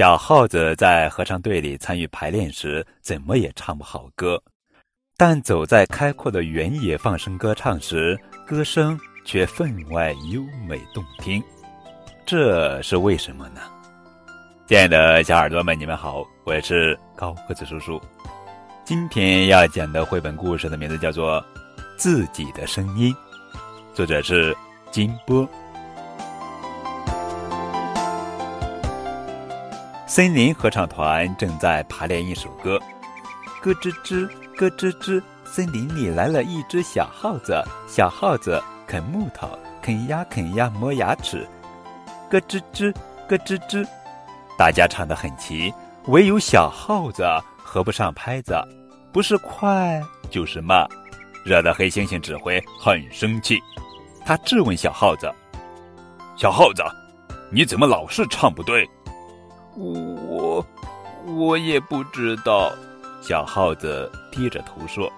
小耗子在合唱队里参与排练时，怎么也唱不好歌，但走在开阔的原野放声歌唱时，歌声却分外优美动听。这是为什么呢？亲爱的小耳朵们，你们好，我是高个子叔叔。今天要讲的绘本故事的名字叫做《自己的声音》，作者是金波。森林合唱团正在排练一首歌，咯吱吱，咯吱吱，森林里来了一只小耗子。小耗子啃木头，啃呀啃呀磨牙齿，咯吱吱，咯吱吱。大家唱得很齐，唯有小耗子合不上拍子，不是快就是慢，惹得黑猩猩指挥很生气。他质问小耗子：“小耗子，你怎么老是唱不对？”我我也不知道，小耗子低着头说：“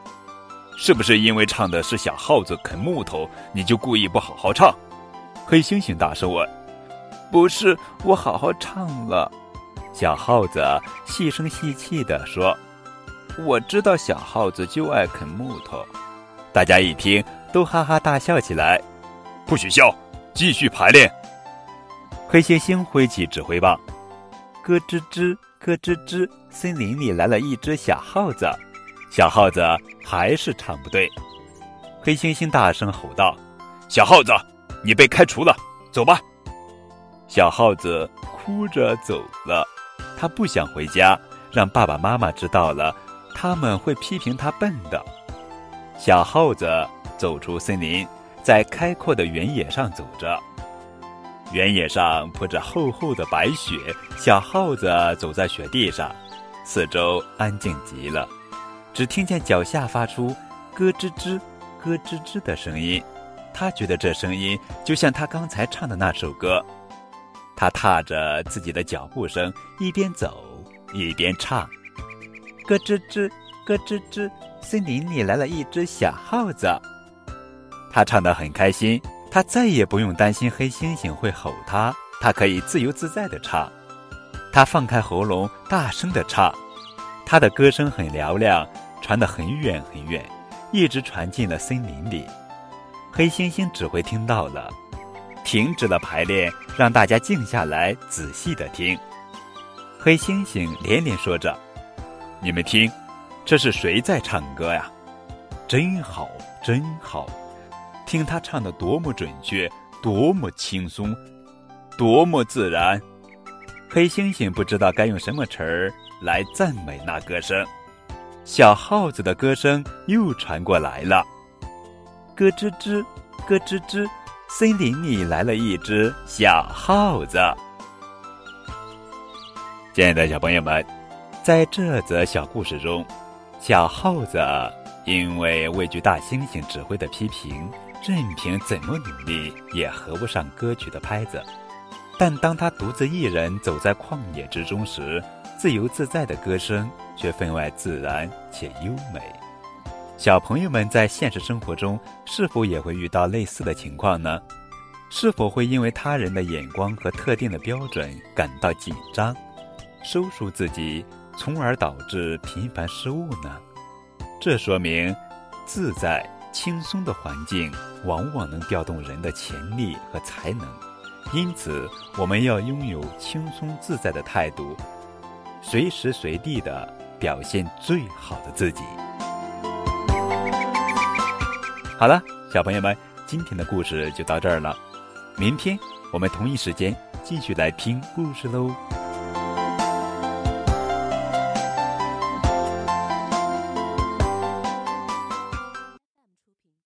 是不是因为唱的是小耗子啃木头，你就故意不好好唱？”黑猩猩大声问：“不是，我好好唱了。”小耗子细声细气地说：“我知道小耗子就爱啃木头。”大家一听，都哈哈大笑起来。不许笑，继续排练。黑猩猩挥起指挥棒。咯吱吱，咯吱吱，森林里来了一只小耗子。小耗子还是唱不对。黑猩猩大声吼道：“小耗子，你被开除了，走吧！”小耗子哭着走了。他不想回家，让爸爸妈妈知道了，他们会批评他笨的。小耗子走出森林，在开阔的原野上走着。原野上铺着厚厚的白雪，小耗子走在雪地上，四周安静极了，只听见脚下发出咯吱吱、咯吱吱的声音。他觉得这声音就像他刚才唱的那首歌。他踏着自己的脚步声，一边走一边唱：咯吱吱、咯吱吱，森林里来了一只小耗子。他唱得很开心。他再也不用担心黑猩猩会吼他，他可以自由自在地唱。他放开喉咙，大声地唱。他的歌声很嘹亮，传得很远很远，一直传进了森林里。黑猩猩指挥听到了，停止了排练，让大家静下来，仔细地听。黑猩猩连连说着：“你们听，这是谁在唱歌呀？真好，真好。”听他唱的多么准确，多么轻松，多么自然。黑猩猩不知道该用什么词儿来赞美那歌声。小耗子的歌声又传过来了，咯吱吱，咯吱吱，森林里来了一只小耗子。亲爱的小朋友们，在这则小故事中，小耗子因为畏惧大猩猩指挥的批评。任凭怎么努力，也合不上歌曲的拍子。但当他独自一人走在旷野之中时，自由自在的歌声却分外自然且优美。小朋友们在现实生活中是否也会遇到类似的情况呢？是否会因为他人的眼光和特定的标准感到紧张，收束自己，从而导致频繁失误呢？这说明自在。轻松的环境往往能调动人的潜力和才能，因此我们要拥有轻松自在的态度，随时随地的表现最好的自己。好了，小朋友们，今天的故事就到这儿了，明天我们同一时间继续来听故事喽。